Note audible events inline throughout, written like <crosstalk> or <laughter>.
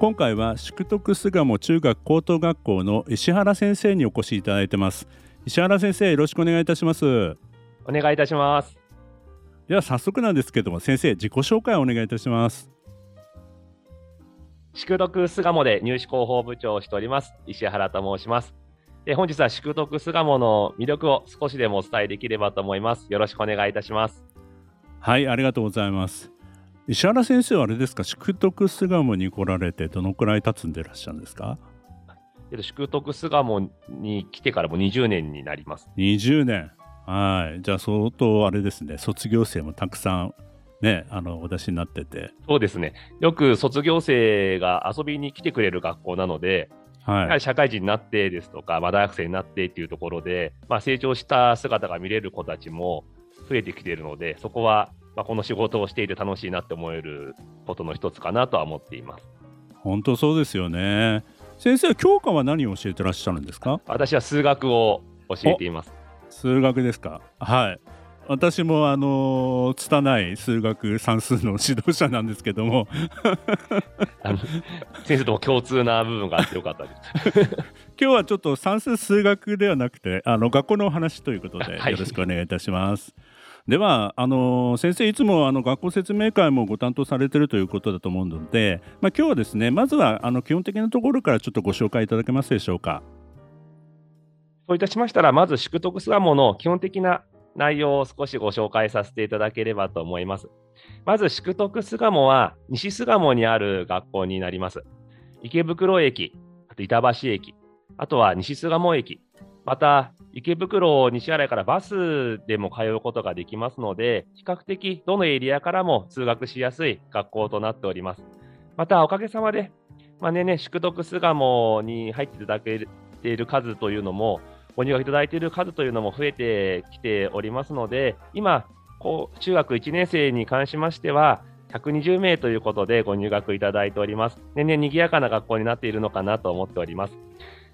今回は宿徳巣鴨中学高等学校の石原先生にお越しいただいてます。石原先生よろしくお願いいたします。お願いいたします。では早速なんですけども先生自己紹介をお願いいたします。宿徳巣鴨で入試広報部長をしております石原と申します。で本日は宿徳巣鴨の魅力を少しでもお伝えできればと思います。よろしくお願いいたします。はいありがとうございます石原先生はあれですか？宿徳巣鴨に来られてどのくらい経つんでいらっしゃるんですか？宿徳巣鴨に来てからも20年になります。20年。はい。じゃあ相当あれですね。卒業生もたくさんねあのお出しになってて。そうですね。よく卒業生が遊びに来てくれる学校なのではい、やはり社会人になってですとか、まあ、大学生になってっていうところで、まあ、成長した姿が見れる子たちも増えてきているので、そこはまあ、この仕事をしていて楽しいなって思えることの一つかなとは思っています。本当そうですよね。先生は教科は何を教えてらっしゃるんですか？私は数学を教えています。数学ですか？はい。私もあの拙い数学算数の指導者なんですけども <laughs> 先生とも共通な部分があってよかったです <laughs> 今日はちょっと算数数学ではなくてあの学校のお話ということでよろしくお願いいたします。はいではあの先生いつもあの学校説明会もご担当されてるということだと思うので、まあ、今日はですねまずはあの基本的なところからちょっとご紹介いただけますでしょうか？そういたしましたらまず宿徳巣鴨の基本的な内容を少しご紹介させていただければと思います。まず宿徳巣鴨は西巣鴨にある学校になります。池袋駅、あと板橋駅、あとは西巣鴨駅、また池袋、西新井からバスでも通うことができますので、比較的どのエリアからも通学しやすい学校となっております。また、おかげさまで、まあねね、宿徳巣鴨に入っていただけている数というのも、ご入学いただいている数というのも増えてきておりますので、今、こう中学1年生に関しましては、120名ということでご入学いただいております。年々賑やかな学校になっているのかなと思っております。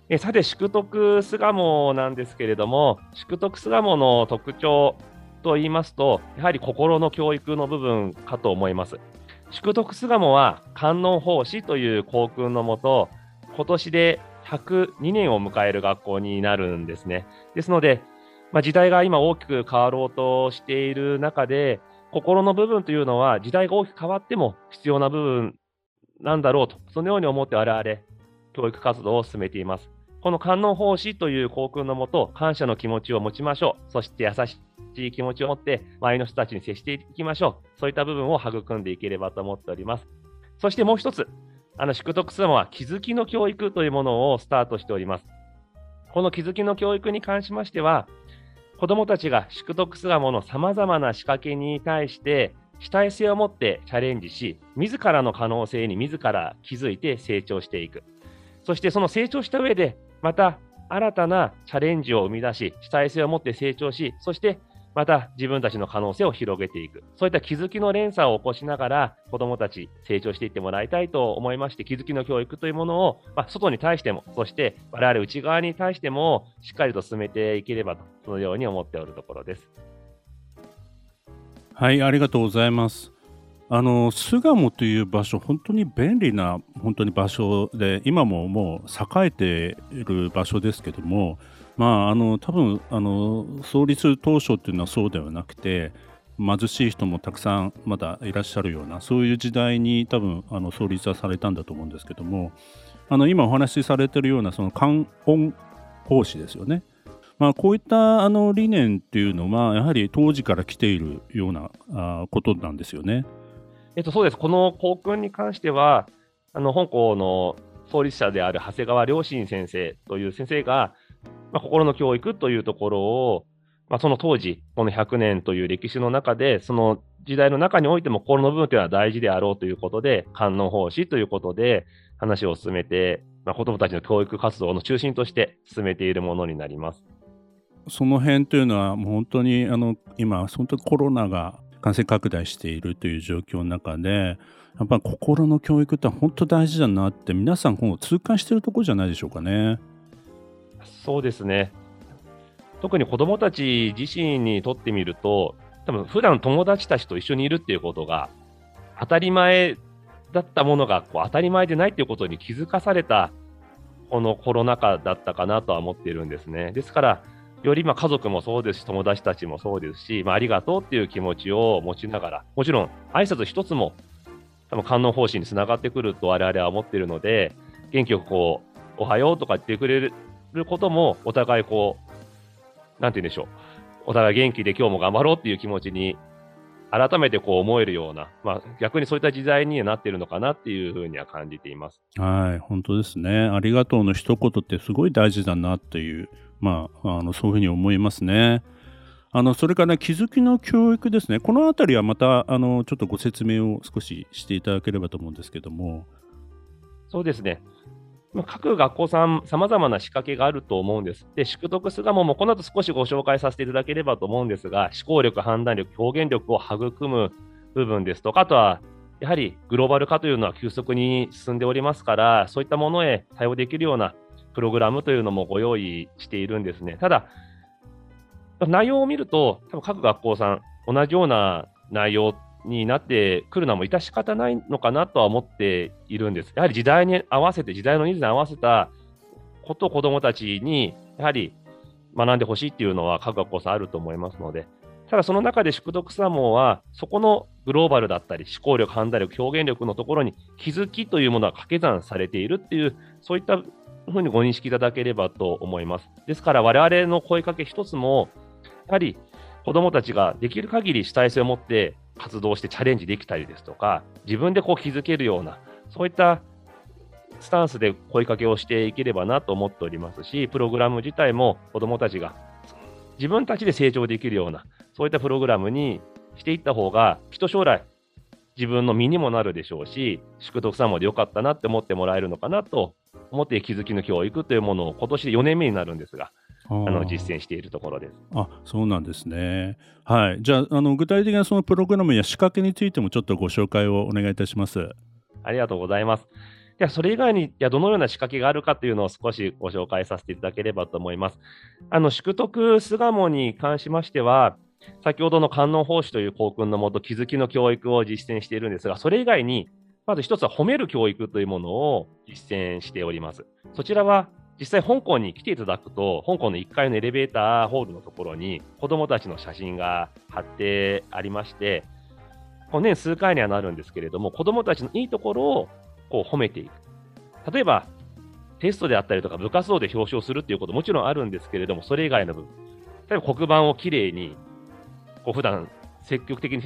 えさて、宿徳巣鴨なんですけれども、宿徳巣鴨の特徴と言いますと、やはり心の教育の部分かと思います。宿徳巣鴨は観音奉仕という校訓のもと、今年で102年を迎える学校になるんですね。ですので、まあ、時代が今大きく変わろうとしている中で、心の部分というのは時代が大きく変わっても必要な部分なんだろうと、そのように思って我々、教育活動を進めています。この観音奉仕という校訓のもと、感謝の気持ちを持ちましょう。そして優しい気持ちを持って、周りの人たちに接していきましょう。そういった部分を育んでいければと思っております。そしてもう一つ、あの、宿徳様は気づきの教育というものをスタートしております。この気づきの教育に関しましては、子どもたちが宿徳巣鴨の様々な仕掛けに対して主体性を持ってチャレンジし、自らの可能性に自ら気づいて成長していく。そしてその成長した上で、また新たなチャレンジを生み出し、主体性を持って成長し、そしてまた自分たちの可能性を広げていく。そういった気づきの連鎖を起こしながら、子どもたち成長していってもらいたいと思いまして、気づきの教育というものを、まあ、外に対しても、そして我々内側に対しても、しっかりと進めていければと、そのように思っておるところです。はい、ありがとうございます。あの巣鴨という場所、本当に便利な本当に場所で、今ももう栄えている場所ですけども、まあ、あの多分あの創立当初っていうのはそうではなくて、貧しい人もたくさんまだいらっしゃるような、そういう時代に多分あの創立はされたんだと思うんですけども、あの今お話しされているようなその観音奉仕ですよね。まあ、こういったあの理念っていうのは、やはり当時から来ているようなことなんですよね。えっと、そうです。この校訓に関しては、あの、本校の創立者である長谷川良心先生という先生が、まあ、心の教育というところを、まあ、その当時、この100年という歴史の中で、その時代の中においても心の部分というのは大事であろうということで、観音奉仕ということで話を進めて、まあ、子どもたちの教育活動の中心として進めているものになります。その辺というのは、もう本当にあの今、本当にコロナが感染拡大しているという状況の中で、やっぱり心の教育って本当大事だなって、皆さん、今後痛感してるところじゃないでしょうかね。そうですね。特に子どもたち自身にとってみると、多分普段友達たちと一緒にいるっていうことが、当たり前だったものがこう当たり前でないっていうことに気づかされた、このコロナ禍だったかなとは思っているんですね。ですから、よりま家族もそうですし、友達たちもそうですし、まあ、ありがとうっていう気持ちを持ちながら、もちろん挨拶一つも多分観音方針につながってくると我々は思っているので、元気よくこう、おはようとか言ってくれることも、お互いこう、なんて言うんでしょう。お互い元気で今日も頑張ろうっていう気持ちに、改めてこう思えるような、まあ、逆にそういった時代になっているのかなっていうふうには感じています。はい、本当ですね。ありがとうの一言ってすごい大事だなっていう、まあ、あのそういうふうに思いますね。あのそれから、ね、気づきの教育ですね。このあたりはまたあのちょっとご説明を少ししていただければと思うんですけども。そうですね。各学校さん、さまざまな仕掛けがあると思うんです。で、宿徳巣鴨もこの後少しご紹介させていただければと思うんですが、思考力、判断力、表現力を育む部分ですとか、あとは、やはりグローバル化というのは急速に進んでおりますから、そういったものへ対応できるようなプログラムというのもご用意しているんですね。ただ、内容を見ると、多分各学校さん、同じような内容になってくるのも致し方ないのかなとは思っているんです。やはり時代に合わせて、時代のニーズに合わせたことを子どもたちにやはり学んでほしいっていうのは各学校さんあると思いますので、ただその中で宿徳サモンは、そこのグローバルだったり、思考力、判断力、表現力のところに気づきというものが掛け算されているっていう、そういったふうにご認識いただければと思います。ですから、我々の声かけ一つも、やはり子どもたちができる限り主体性を持って活動してチャレンジできたりですとか、自分でこう気づけるような、そういったスタンスで声かけをしていければなと思っておりますし、プログラム自体も子どもたちが自分たちで成長できるような、そういったプログラムにしていった方が、きっと将来、自分の身にもなるでしょうし、宿徳さんもでよかったなって思ってもらえるのかなと思って気づきの教育というものを今年で4年目になるんですが、あの実践しているところです。あそうなんですね。はい。じゃああの具体的なそのプログラムや仕掛けについてもちょっとご紹介をお願いいたします。ありがとうございます。では、それ以外に、や、どのような仕掛けがあるかというのを少しご紹介させていただければと思います。あの、宿徳巣鴨に関しましては、先ほどの観音奉仕という校訓のもと、気づきの教育を実践しているんですが、それ以外に、まず一つは褒める教育というものを実践しております。そちらは、実際香港に来ていただくと、香港の1階のエレベーターホールのところに子供たちの写真が貼ってありまして、年数回にはなるんですけれども、子供たちのいいところをこう褒めていく。例えば、テストであったりとか部活動で表彰するっていうこともちろんあるんですけれども、それ以外の部分。例えば黒板をきれいに、こう普段積極的に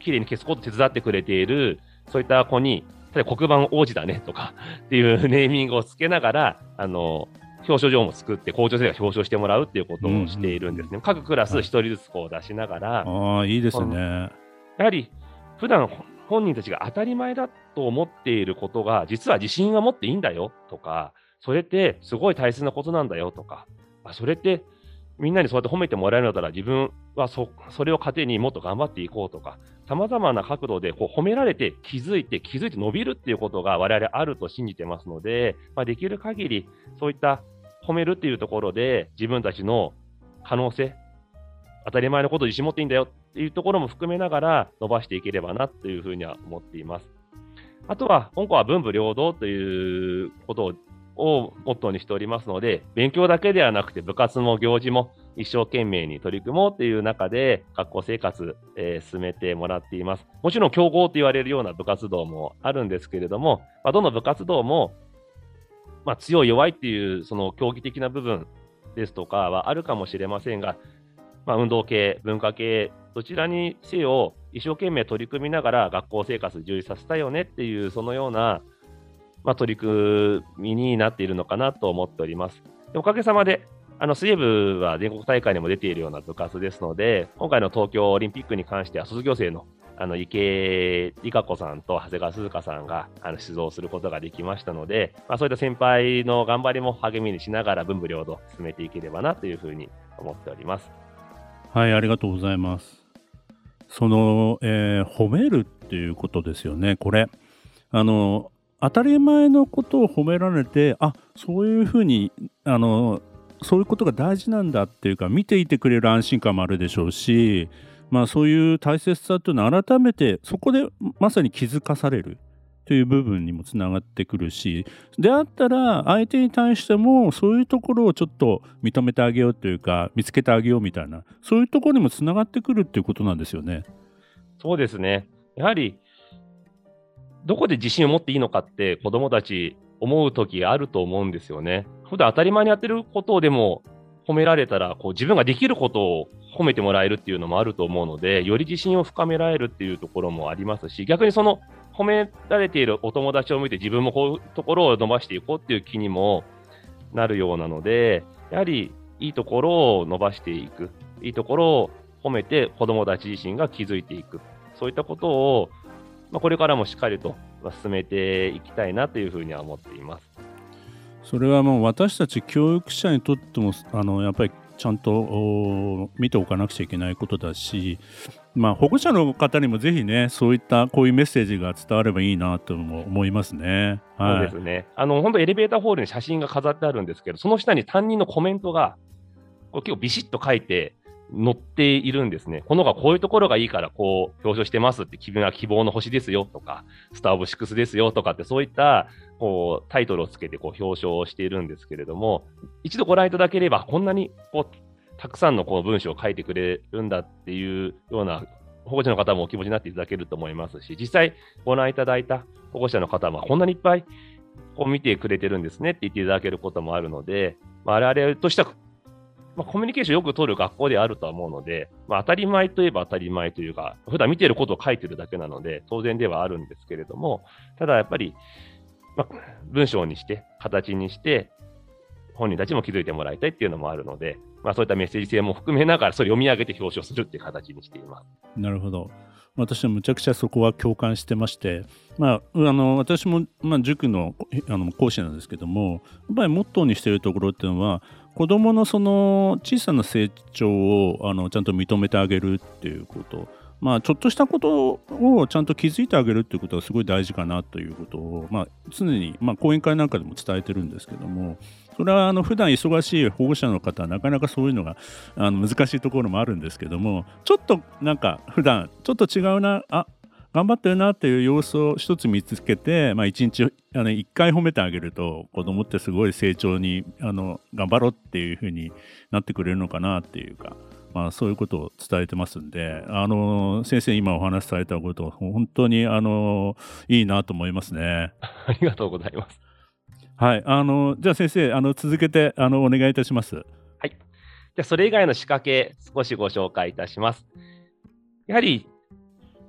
きれいに消すことを手伝ってくれている、そういった子に例えば黒板王子だねとかっていうネーミングをつけながら、あの、表彰状も作って校長先生が表彰してもらうっていうことをしているんですね。うん、各クラス1人ずつこう出しながら。ああ、いいですね。やはり、普段本人たちが当たり前だと思っていることが、実は自信は持っていいんだよとか、それってすごい大切なことなんだよとか、あそれってみんなにそうやって褒めてもらえるのだったら自分はそそれを糧にもっと頑張っていこうとか、さまざまな角度でこう褒められて気づいて気づいて伸びるっていうことが我々あると信じてますので、まあ、できる限りそういった褒めるっていうところで自分たちの可能性、当たり前のことを自信持っていいんだよっていうところも含めながら伸ばしていければなというふうには思っています。あとは、香港は文武両道ということををモットーにしておりますので、勉強だけではなくて部活も行事も一生懸命に取り組もうという中で学校生活、えー、進めてもらっています。もちろん競合と言われるような部活動もあるんですけれども、まあ、どの部活動も、まあ、強い弱いっていうその競技的な部分ですとかはあるかもしれませんが、まあ、運動系、文化系、どちらにせよ一生懸命取り組みながら学校生活充実させたよねっていう、そのようなまあ、取り組みになっているのかなと思っております。おかげさまで、あの水泳部は全国大会にも出ているような部活ですので、今回の東京オリンピックに関しては、卒業生のあの池江璃花子さんと長谷川鈴香さんがあの出場することができましたので、まあ、そういった先輩の頑張りも励みにしながら文武両道進めていければなというふうに思っております。はい、ありがとうございます。その、えー、褒めるっていうことですよね、これ。あの当たり前のことを褒められてあそういうふうにあのそういうことが大事なんだっていうか見ていてくれる安心感もあるでしょうし、まあ、そういう大切さというのは改めてそこでまさに気づかされるという部分にもつながってくるしであったら相手に対してもそういうところをちょっと認めてあげようというか見つけてあげようみたいなそういうところにもつながってくるっていうことなんですよね。そうですねやはりどこで自信を持っていいのかって子どもたち思う時あると思うんですよね。普段当たり前にやってることをでも褒められたら、こう自分ができることを褒めてもらえるっていうのもあると思うので、より自信を深められるっていうところもありますし、逆にその褒められているお友達を見て自分もこういうところを伸ばしていこうっていう気にもなるようなので、やはりいいところを伸ばしていく、いいところを褒めて子供たち自身が気づいていく、そういったことを、まあ、これからもしっかりと進めていきたいなというふうには思っています。それはもう私たち教育者にとってもあのやっぱりちゃんと見ておかなくちゃいけないことだし、まあ、保護者の方にもぜひねそういったこういうメッセージが伝わればいいなと思いますね。はい、そうですねあの本当エレベーターホールに写真が飾ってあるんですけどその下に担任のコメントがこれ結構ビシッと書いて載っているんですね。この子はこういうところがいいからこう表彰してますって、君は希望の星ですよとか、スター・オブ・シックスですよとかって、そういったこうタイトルをつけてこう表彰をしているんですけれども、一度ご覧いただければ、こんなにこうたくさんのこう文章を書いてくれるんだっていうような保護者の方もお気持ちになっていただけると思いますし、実際ご覧いただいた保護者の方もこんなにいっぱいこう見てくれてるんですねって言っていただけることもあるので、まあ、我々としてはまあ、コミュニケーションよく取る学校であるとは思うので、まあ、当たり前といえば当たり前というか、普段見てることを書いてるだけなので、当然ではあるんですけれども、ただやっぱり、まあ、文章にして、形にして、本人たちも気づいてもらいたいっていうのもあるので、まあ、そういったメッセージ性も含めながら、それを読み上げて表彰するっていう形にしています。なるほど。私はむちゃくちゃそこは共感してまして、まあ、あの私も、まあ、塾のあの講師なんですけどもやっぱりモットーにしているところっていうのは子どものその小さな成長をあのちゃんと認めてあげるっていうこと、まあ、ちょっとしたことをちゃんと気づいてあげるっていうことがすごい大事かなということを、まあ、常に、まあ、講演会なんかでも伝えてるんですけどもそれはあの普段忙しい保護者の方はなかなかそういうのがあの難しいところもあるんですけどもちょっとなんか普段ちょっと違うなあ頑張ってるなっていう様子を一つ見つけて、まあ、一日あの一回褒めてあげると子供ってすごい成長にあの頑張ろうっていうふうになってくれるのかなっていうか、まあ、そういうことを伝えてますんであの先生今お話しされたこと本当にあのいいなと思いますね。ありがとうございます。はい、あのじゃあ先生あの続けてあのお願いいたします。はい。じゃあそれ以外の仕掛け少しご紹介いたします。やはり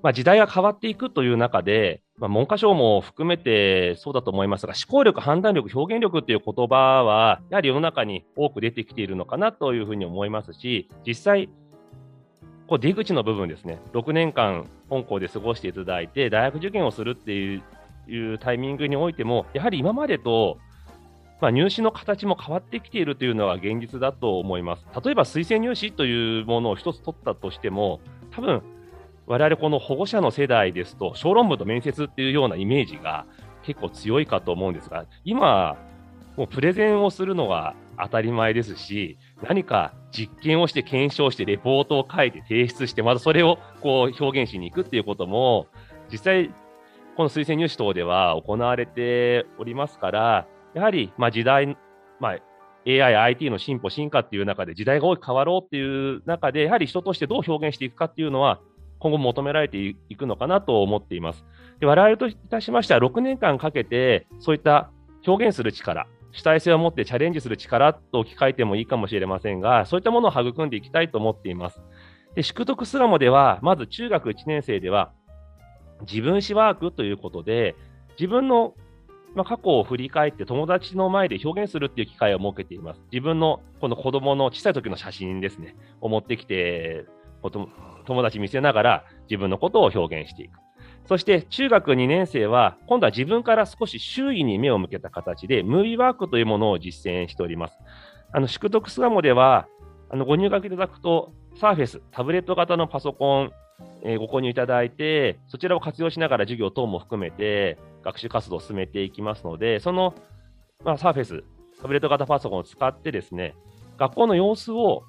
まあ、時代が変わっていくという中で、まあ、文科省も含めてそうだと思いますが、思考力、判断力、表現力っていう言葉は、やはり世の中に多く出てきているのかなというふうに思いますし、実際、こう出口の部分ですね、6年間、本校で過ごしていただいて、大学受験をするっていうタイミングにおいても、やはり今までと、まあ、入試の形も変わってきているというのは現実だと思います。例えば推薦入試というものを一つ取ったとしても、多分我々この保護者の世代ですと、小論文と面接っていうようなイメージが結構強いかと思うんですが、今、もうプレゼンをするのは当たり前ですし、何か実験をして検証してレポートを書いて提出して、またそれをこう表現しに行くっていうことも、実際、この推薦入試等では行われておりますから、やはりま時代、まあ、AI、IT の進歩、進化っていう中で時代が大きく変わろうっていう中で、やはり人としてどう表現していくかっていうのは、今後求められていくのかなと思っています。で我々といたしましては、6年間かけて、そういった表現する力、主体性を持ってチャレンジする力と置き換えてもいいかもしれませんが、そういったものを育んでいきたいと思っています。で宿徳巣鴨では、まず中学1年生では、自分史ワークということで、自分のまあ、過去を振り返って友達の前で表現するっていう機会を設けています。自分のこの子供の小さい時の写真ですね、を持ってきて、友達見せながら自分のことを表現していく。そして中学2年生は、今度は自分から少し周囲に目を向けた形で、ムービーワークというものを実践しております。あの、宿徳巣鴨では、あの、ご入学いただくと、サーフェス、タブレット型のパソコン、えー、ご購入いただいて、そちらを活用しながら授業等も含めて、学習活動を進めていきますので、その、まあ、サーフェス、タブレット型パソコンを使ってですね、学校の様子を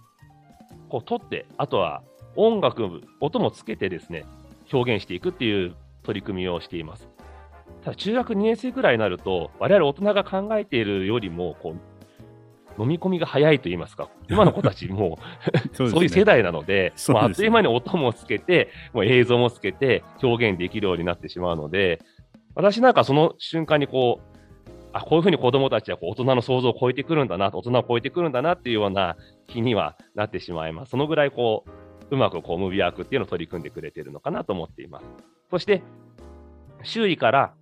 こう撮って、あとは音楽、音もつけてですね、表現していくっていう取り組みをしています。ただ、中学2年生くらいになると、我々大人が考えているよりも、こう、飲み込みが早いと言いますか、今の子たちも <laughs> そう、ね、そういう世代なので、でね、あっという間に音もつけて、もう映像もつけて表現できるようになってしまうので、私なんかその瞬間にこう、あ、こういうふうに子供たちはこう大人の想像を超えてくるんだな、大人を超えてくるんだなっていうような気にはなってしまいます。そのぐらいこう、うまくこうムビワークっていうのを取り組んでくれてるのかなと思っています。そして、周囲から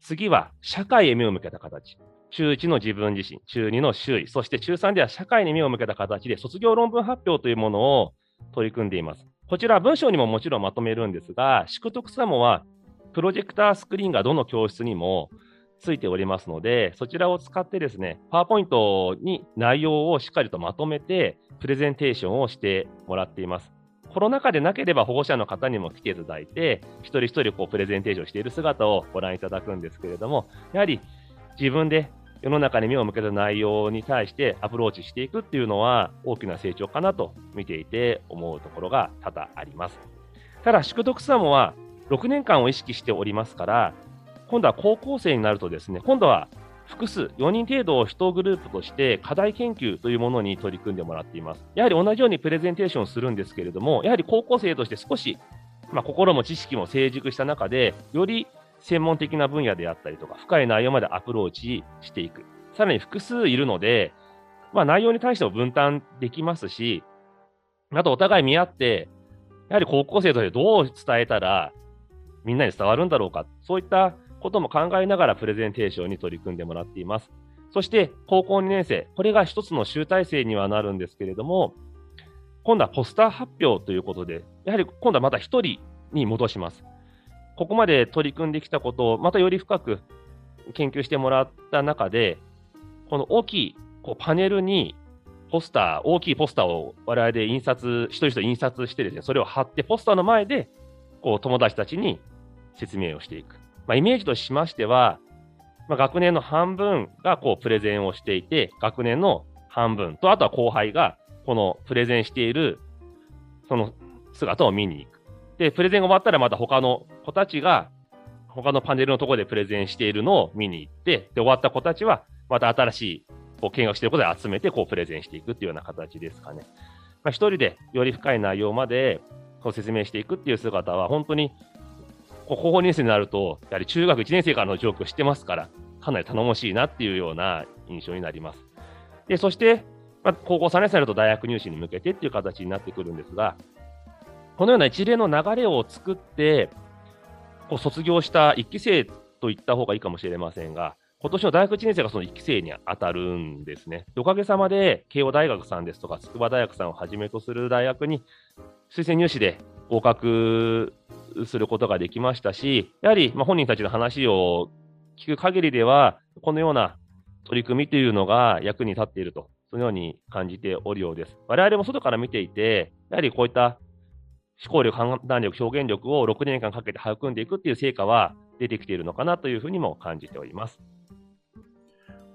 次は社会へ目を向けた形。中1の自分自身、中2の周囲、そして中3では社会に目を向けた形で卒業論文発表というものを取り組んでいます。こちら文章にももちろんまとめるんですが、宿徳サモはプロジェクタースクリーンがどの教室にもついておりますので、そちらを使ってですね、パワーポイントに内容をしっかりとまとめて、プレゼンテーションをしてもらっています。コロナ禍でなければ保護者の方にも来ていただいて、一人一人こうプレゼンテーションしている姿をご覧いただくんですけれども、やはり自分で世の中に目を向けた内容に対してアプローチしていくっていうのは大きな成長かなと見ていて思うところが多々あります。ただ、宿徳サモは6年間を意識しておりますから、今度は高校生になるとですね、今度は複数、4人程度を1グループとして課題研究というものに取り組んでもらっています。やはり同じようにプレゼンテーションするんですけれども、やはり高校生として少し、まあ、心も知識も成熟した中で、より専門的な分野であったりとか、深い内容までアプローチしていく。さらに複数いるので、まあ、内容に対しても分担できますし、あとお互い見合って、やはり高校生としてどう伝えたらみんなに伝わるんだろうか、そういったことも考えながらプレゼンテーションに取り組んでもらっています。そして高校2年生、これが一つの集大成にはなるんですけれども、今度はポスター発表ということで、やはり今度はまた1人に戻します。ここまで取り組んできたことをまたより深く研究してもらった中で、この大きいこうパネルにポスター、大きいポスターを我々で印刷、一人一人印刷してですね、それを貼ってポスターの前でこう友達たちに説明をしていく。まあ、イメージとしましては、まあ、学年の半分がこうプレゼンをしていて、学年の半分と、あとは後輩がこのプレゼンしているその姿を見に行く。で、プレゼンが終わったらまた他の子たちが他のパネルのところでプレゼンしているのを見に行って、で、終わった子たちはまた新しいこう見学していることで集めてこうプレゼンしていくっていうような形ですかね。まあ、一人でより深い内容までこう説明していくっていう姿は本当に高校2年生になると、やはり中学1年生からの状況を知ってますから、かなり頼もしいなっていうような印象になります。で、そして、まあ、高校3年生になると大学入試に向けてっていう形になってくるんですが、このような一連の流れを作って、こう卒業した1期生と言った方がいいかもしれませんが、今年の大学1年生がその1期生に当たるんですね。おかげさまで、慶応大学さんですとか、筑波大学さんをはじめとする大学に推薦入試で合格することができましたし、やはりま本人たちの話を聞く限りでは、このような取り組みというのが役に立っていると、そのように感じておるようです。我々も外から見ていて、やはりこういった思考力、判断力、表現力を6年間かけて育んでいくっていう成果は出てきているのかなというふうにも感じております。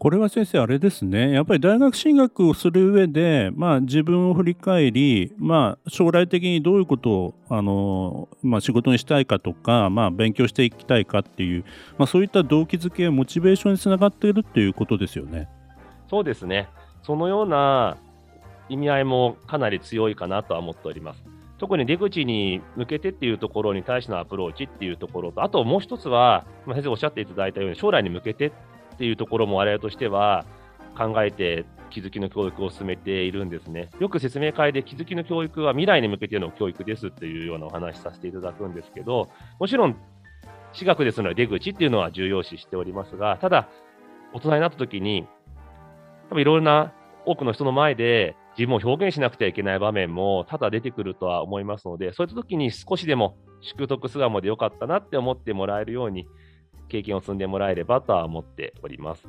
これは先生、あれですね、やっぱり大学進学をする上で、まあ、自分を振り返り、まあ、将来的にどういうことをあの、まあ、仕事にしたいかとか、まあ、勉強していきたいかっていう、まあ、そういった動機づけ、モチベーションにつながっているっていうことですよね。そうですね、そのような意味合いもかなり強いかなとは思っております。特に出口に向けてっていうところに対してのアプローチっていうところと、あともう一つは、まあ、先生おっしゃっていただいたように、将来に向けてっっていうところも我々としては考えて気づきの教育を進めているんですね。よく説明会で気づきの教育は未来に向けての教育ですっていうようなお話しさせていただくんですけど、もちろん私学ですので出口っていうのは重要視しておりますが、ただ、大人になった時に、多分いろいろな多くの人の前で自分を表現しなくてはいけない場面も多々出てくるとは思いますので、そういった時に少しでも宿徳巣鴨でよかったなって思ってもらえるように、経験を積んでもらえればとは思っております。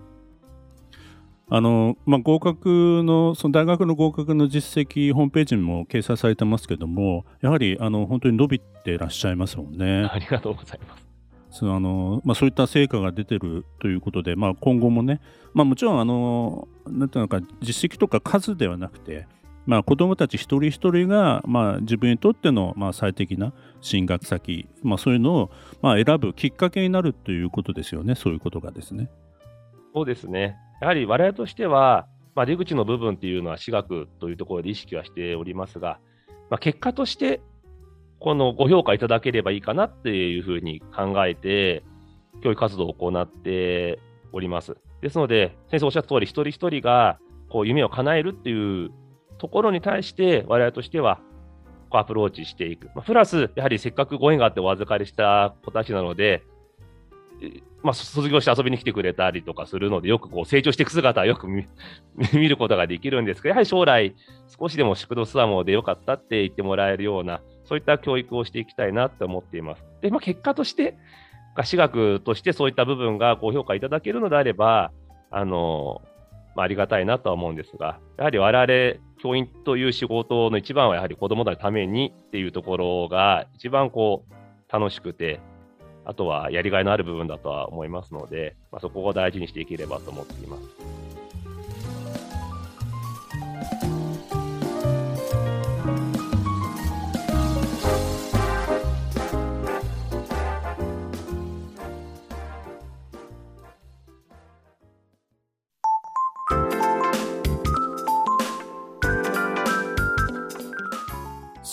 あのまあ、合格のその大学の合格の実績ホームページにも掲載されてますけどもやはりあの本当に伸びてらっしゃいますもんね。ありがとうございます。そのあのまあ、そういった成果が出てるということで、まあ、今後もね、まあ、もちろんあのなんていうのか実績とか数ではなくて、まあ、子どもたち一人一人が、まあ、自分にとっての、まあ、最適な進学先、まあ、そういうのを、まあ、選ぶきっかけになるということですよね、そういうことがですね。そうですね。やはり我々としては、まあ、出口の部分っていうのは私学というところで意識はしておりますが、まあ、結果としてこのご評価いただければいいかなっていうふうに考えて、教育活動を行っております。ですので、先生おっしゃった通り、一人一人がこう夢を叶えるっていうところに対して、我々としてはこうアプローチしていく。まあ、プラス、やはりせっかくご縁があってお預かりした子たちなので、まあ、卒業して遊びに来てくれたりとかするので、よくこう成長していく姿は <laughs> よく <laughs> 見ることができるんですけど、やはり将来、少しでも宿土スワモでよかったって言ってもらえるような、そういった教育をしていきたいなと思っています。で、まあ、結果として、私学としてそういった部分がご評価いただけるのであれば、あの、まあ、ありがたいなとは思うんですが、やはり我々、教員という仕事の一番はやはり子どもたちのためにっていうところが一番こう楽しくて、あとはやりがいのある部分だとは思いますので、まあ、そこを大事にしていければと思っています。